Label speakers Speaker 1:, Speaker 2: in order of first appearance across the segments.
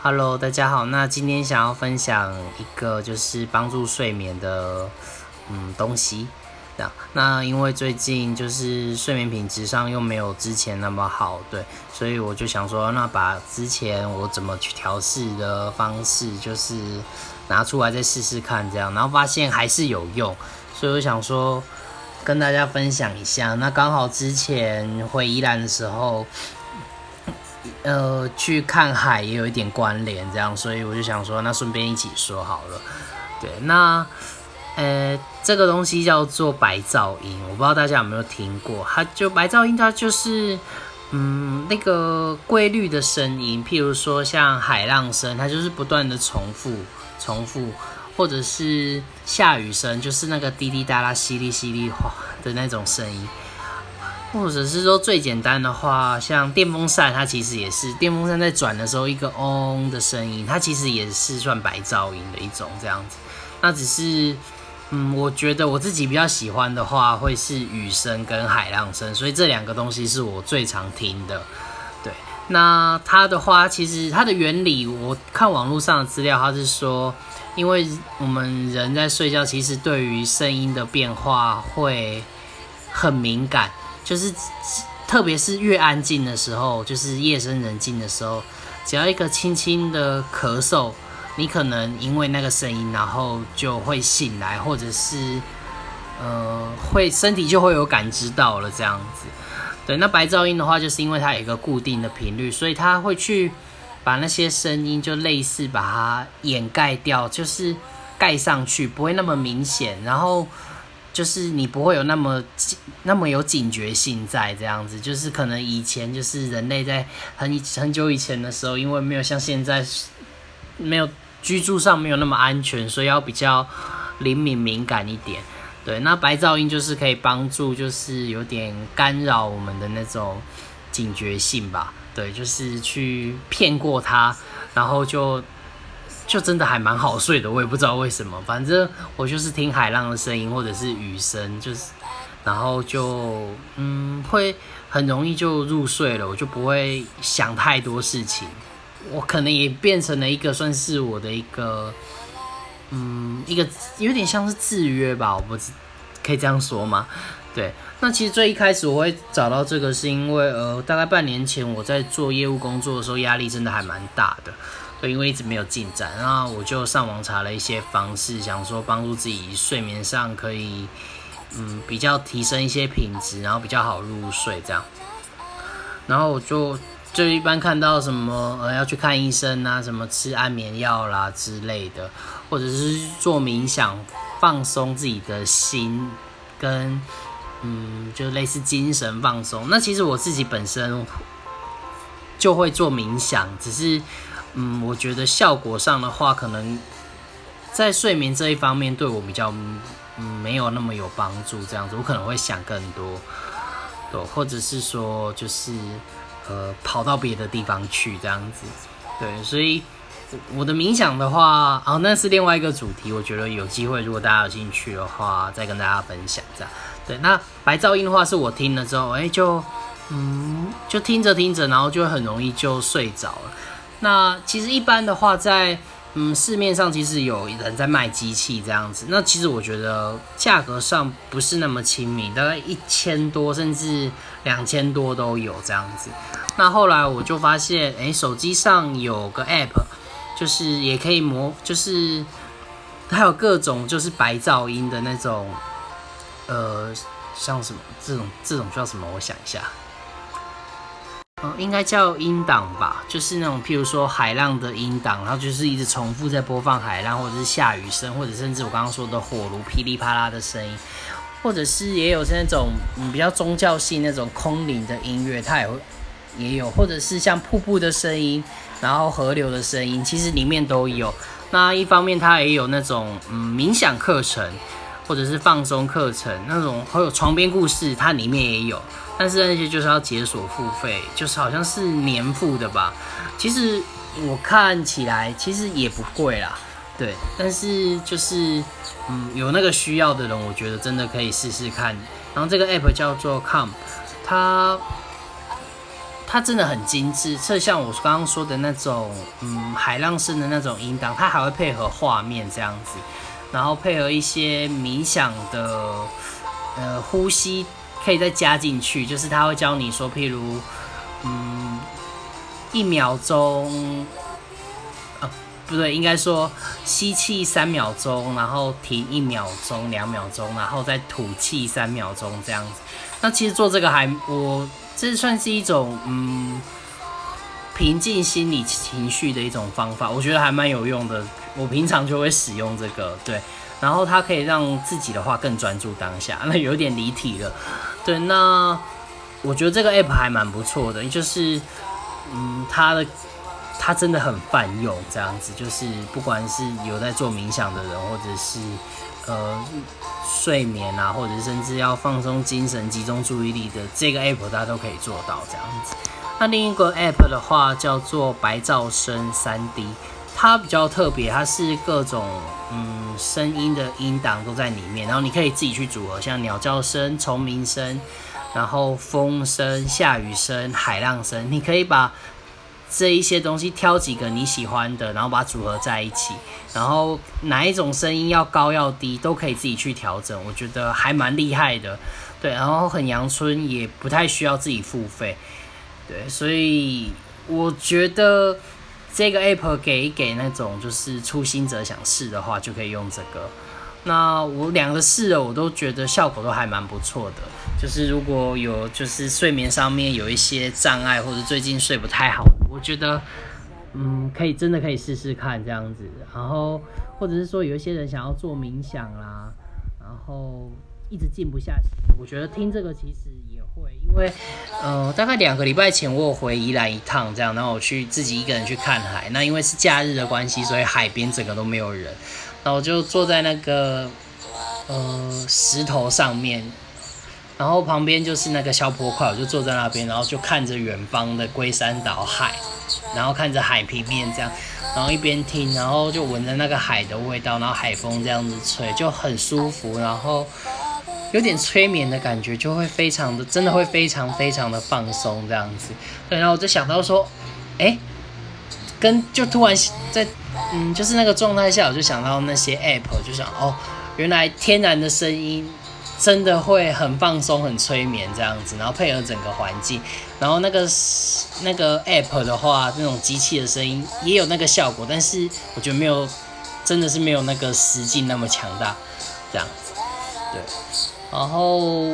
Speaker 1: Hello，大家好。那今天想要分享一个就是帮助睡眠的嗯东西。那那因为最近就是睡眠品质上又没有之前那么好，对，所以我就想说，那把之前我怎么去调试的方式，就是拿出来再试试看，这样，然后发现还是有用，所以我想说跟大家分享一下。那刚好之前回宜兰的时候。呃，去看海也有一点关联，这样，所以我就想说，那顺便一起说好了。对，那呃，这个东西叫做白噪音，我不知道大家有没有听过。它就白噪音，它就是嗯那个规律的声音，譬如说像海浪声，它就是不断的重复、重复，或者是下雨声，就是那个滴滴答答、淅沥淅沥哗 的那种声音。或者是说最简单的话，像电风扇，它其实也是电风扇在转的时候一个嗡的声音，它其实也是算白噪音的一种这样子。那只是，嗯，我觉得我自己比较喜欢的话，会是雨声跟海浪声，所以这两个东西是我最常听的。对，那它的话，其实它的原理，我看网络上的资料，它是说，因为我们人在睡觉，其实对于声音的变化会很敏感。就是，特别是越安静的时候，就是夜深人静的时候，只要一个轻轻的咳嗽，你可能因为那个声音，然后就会醒来，或者是，呃，会身体就会有感知到了这样子。对，那白噪音的话，就是因为它有一个固定的频率，所以它会去把那些声音就类似把它掩盖掉，就是盖上去，不会那么明显，然后。就是你不会有那么那么有警觉性在这样子，就是可能以前就是人类在很很久以前的时候，因为没有像现在没有居住上没有那么安全，所以要比较灵敏敏感一点。对，那白噪音就是可以帮助，就是有点干扰我们的那种警觉性吧。对，就是去骗过它，然后就。就真的还蛮好睡的，我也不知道为什么，反正我就是听海浪的声音或者是雨声，就是，然后就嗯会很容易就入睡了，我就不会想太多事情，我可能也变成了一个算是我的一个嗯一个有点像是制约吧，我不知可以这样说吗？对，那其实最一开始我会找到这个是因为呃大概半年前我在做业务工作的时候压力真的还蛮大的。因为一直没有进展，然后我就上网查了一些方式，想说帮助自己睡眠上可以，嗯，比较提升一些品质，然后比较好入睡这样。然后我就就一般看到什么呃要去看医生啊，什么吃安眠药啦之类的，或者是做冥想放松自己的心，跟嗯就类似精神放松。那其实我自己本身就会做冥想，只是。嗯，我觉得效果上的话，可能在睡眠这一方面对我比较没有那么有帮助。这样子，我可能会想更多，对，或者是说就是呃跑到别的地方去这样子，对。所以我的冥想的话，哦，那是另外一个主题。我觉得有机会，如果大家有兴趣的话，再跟大家分享这样。对，那白噪音的话，是我听了之后，哎，就嗯就听着听着，然后就很容易就睡着了。那其实一般的话，在嗯市面上其实有人在卖机器这样子。那其实我觉得价格上不是那么亲民，大概一千多甚至两千多都有这样子。那后来我就发现，哎，手机上有个 app，就是也可以模，就是它有各种就是白噪音的那种，呃，像什么这种这种叫什么？我想一下。嗯，应该叫音档吧，就是那种譬如说海浪的音档，然后就是一直重复在播放海浪，或者是下雨声，或者甚至我刚刚说的火炉噼里啪啦的声音，或者是也有是那种嗯比较宗教性那种空灵的音乐，它也会也有，或者是像瀑布的声音，然后河流的声音，其实里面都有。那一方面它也有那种嗯冥想课程，或者是放松课程，那种还有床边故事，它里面也有。但是那些就是要解锁付费，就是好像是年付的吧。其实我看起来其实也不贵啦，对。但是就是嗯，有那个需要的人，我觉得真的可以试试看。然后这个 app 叫做 Calm，它它真的很精致，就像我刚刚说的那种，嗯，海浪声的那种音档，它还会配合画面这样子，然后配合一些冥想的，呃，呼吸可以再加进去，就是他会教你说，譬如，嗯，一秒钟。不对，应该说吸气三秒钟，然后停一秒钟、两秒钟，然后再吐气三秒钟这样子。那其实做这个还，我这算是一种嗯平静心理情绪的一种方法，我觉得还蛮有用的。我平常就会使用这个，对，然后它可以让自己的话更专注当下。那有点离题了，对，那我觉得这个 app 还蛮不错的，就是嗯它的。它真的很泛用，这样子就是不管是有在做冥想的人，或者是呃睡眠啊，或者甚至要放松精神、集中注意力的这个 app，大家都可以做到这样子。那另一个 app 的话叫做白噪声三 D，它比较特别，它是各种嗯声音的音档都在里面，然后你可以自己去组合，像鸟叫声、虫鸣声，然后风声、下雨声、海浪声，你可以把。这一些东西挑几个你喜欢的，然后把它组合在一起，然后哪一种声音要高要低都可以自己去调整，我觉得还蛮厉害的，对，然后很阳春，也不太需要自己付费，对，所以我觉得这个 app 给给那种就是初心者想试的话，就可以用这个。那我两个试了，我都觉得效果都还蛮不错的。就是如果有就是睡眠上面有一些障碍，或者最近睡不太好，我觉得嗯可以真的可以试试看这样子。然后或者是说有一些人想要做冥想啦，然后一直静不下心，我觉得听这个其实也会，因为呃大概两个礼拜前我有回宜兰一趟这样，然后我去自己一个人去看海。那因为是假日的关系，所以海边整个都没有人。然后我就坐在那个呃石头上面，然后旁边就是那个小坡块，我就坐在那边，然后就看着远方的龟山岛海，然后看着海平面这样，然后一边听，然后就闻着那个海的味道，然后海风这样子吹，就很舒服，然后有点催眠的感觉，就会非常的，真的会非常非常的放松这样子。对，然后我就想到说，哎。跟就突然在嗯，就是那个状态下，我就想到那些 app，就想哦，原来天然的声音真的会很放松、很催眠这样子，然后配合整个环境，然后那个那个 app 的话，那种机器的声音也有那个效果，但是我觉得没有，真的是没有那个实际那么强大这样子，对，然后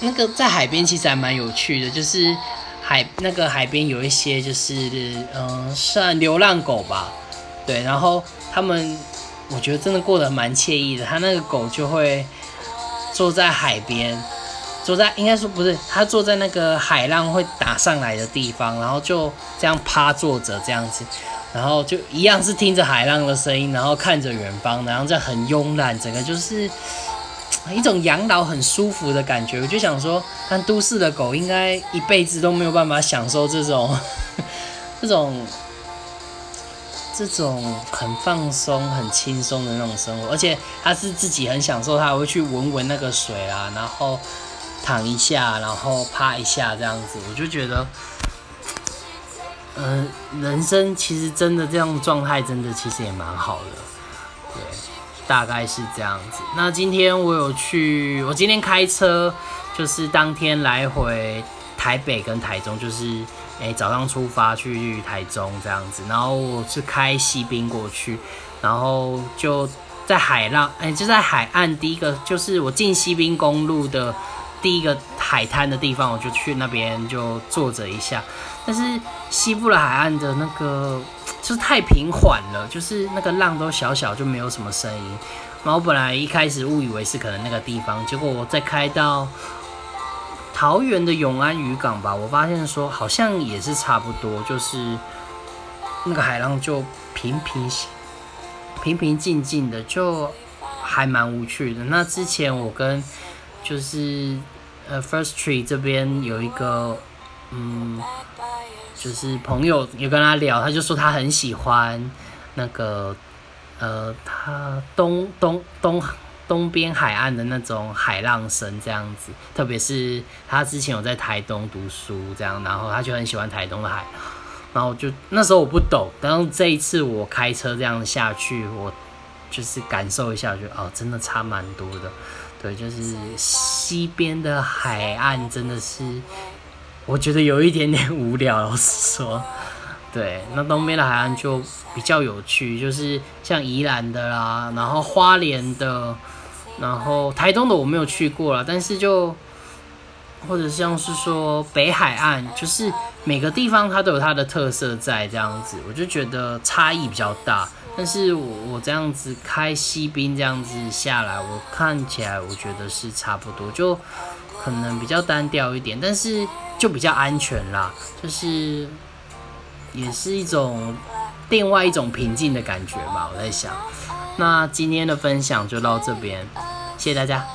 Speaker 1: 那个在海边其实还蛮有趣的，就是。海那个海边有一些就是嗯算流浪狗吧，对，然后他们我觉得真的过得蛮惬意的。他那个狗就会坐在海边，坐在应该说不是，他坐在那个海浪会打上来的地方，然后就这样趴坐着这样子，然后就一样是听着海浪的声音，然后看着远方，然后这样很慵懒，整个就是。一种养老很舒服的感觉，我就想说，看都市的狗应该一辈子都没有办法享受这种、这种、这种很放松、很轻松的那种生活，而且它是自己很享受，它会去闻闻那个水啊，然后躺一下，然后趴一下这样子，我就觉得，嗯，人生其实真的这样状态，真的其实也蛮好的，对。大概是这样子。那今天我有去，我今天开车，就是当天来回台北跟台中，就是诶早上出发去台中这样子，然后我是开西滨过去，然后就在海浪诶就在海岸第一个就是我进西滨公路的第一个海滩的地方，我就去那边就坐着一下。但是西部的海岸的那个。就是太平缓了，就是那个浪都小小，就没有什么声音。然后本来一开始误以为是可能那个地方，结果我再开到桃园的永安渔港吧，我发现说好像也是差不多，就是那个海浪就平平平平静静的，就还蛮无趣的。那之前我跟就是呃 First Tree 这边有一个嗯。就是朋友有跟他聊，他就说他很喜欢那个，呃，他东东东东边海岸的那种海浪声这样子，特别是他之前有在台东读书这样，然后他就很喜欢台东的海，然后就那时候我不懂，然后这一次我开车这样下去，我就是感受一下，觉得哦，真的差蛮多的。对，就是西边的海岸真的是，我觉得有一点点无聊。老实说，对，那东边的海岸就比较有趣，就是像宜兰的啦，然后花莲的，然后台东的我没有去过了，但是就或者像是说北海岸，就是每个地方它都有它的特色在这样子，我就觉得差异比较大。但是我我这样子开西滨这样子下来，我看起来我觉得是差不多，就可能比较单调一点，但是就比较安全啦，就是也是一种另外一种平静的感觉吧。我在想，那今天的分享就到这边，谢谢大家。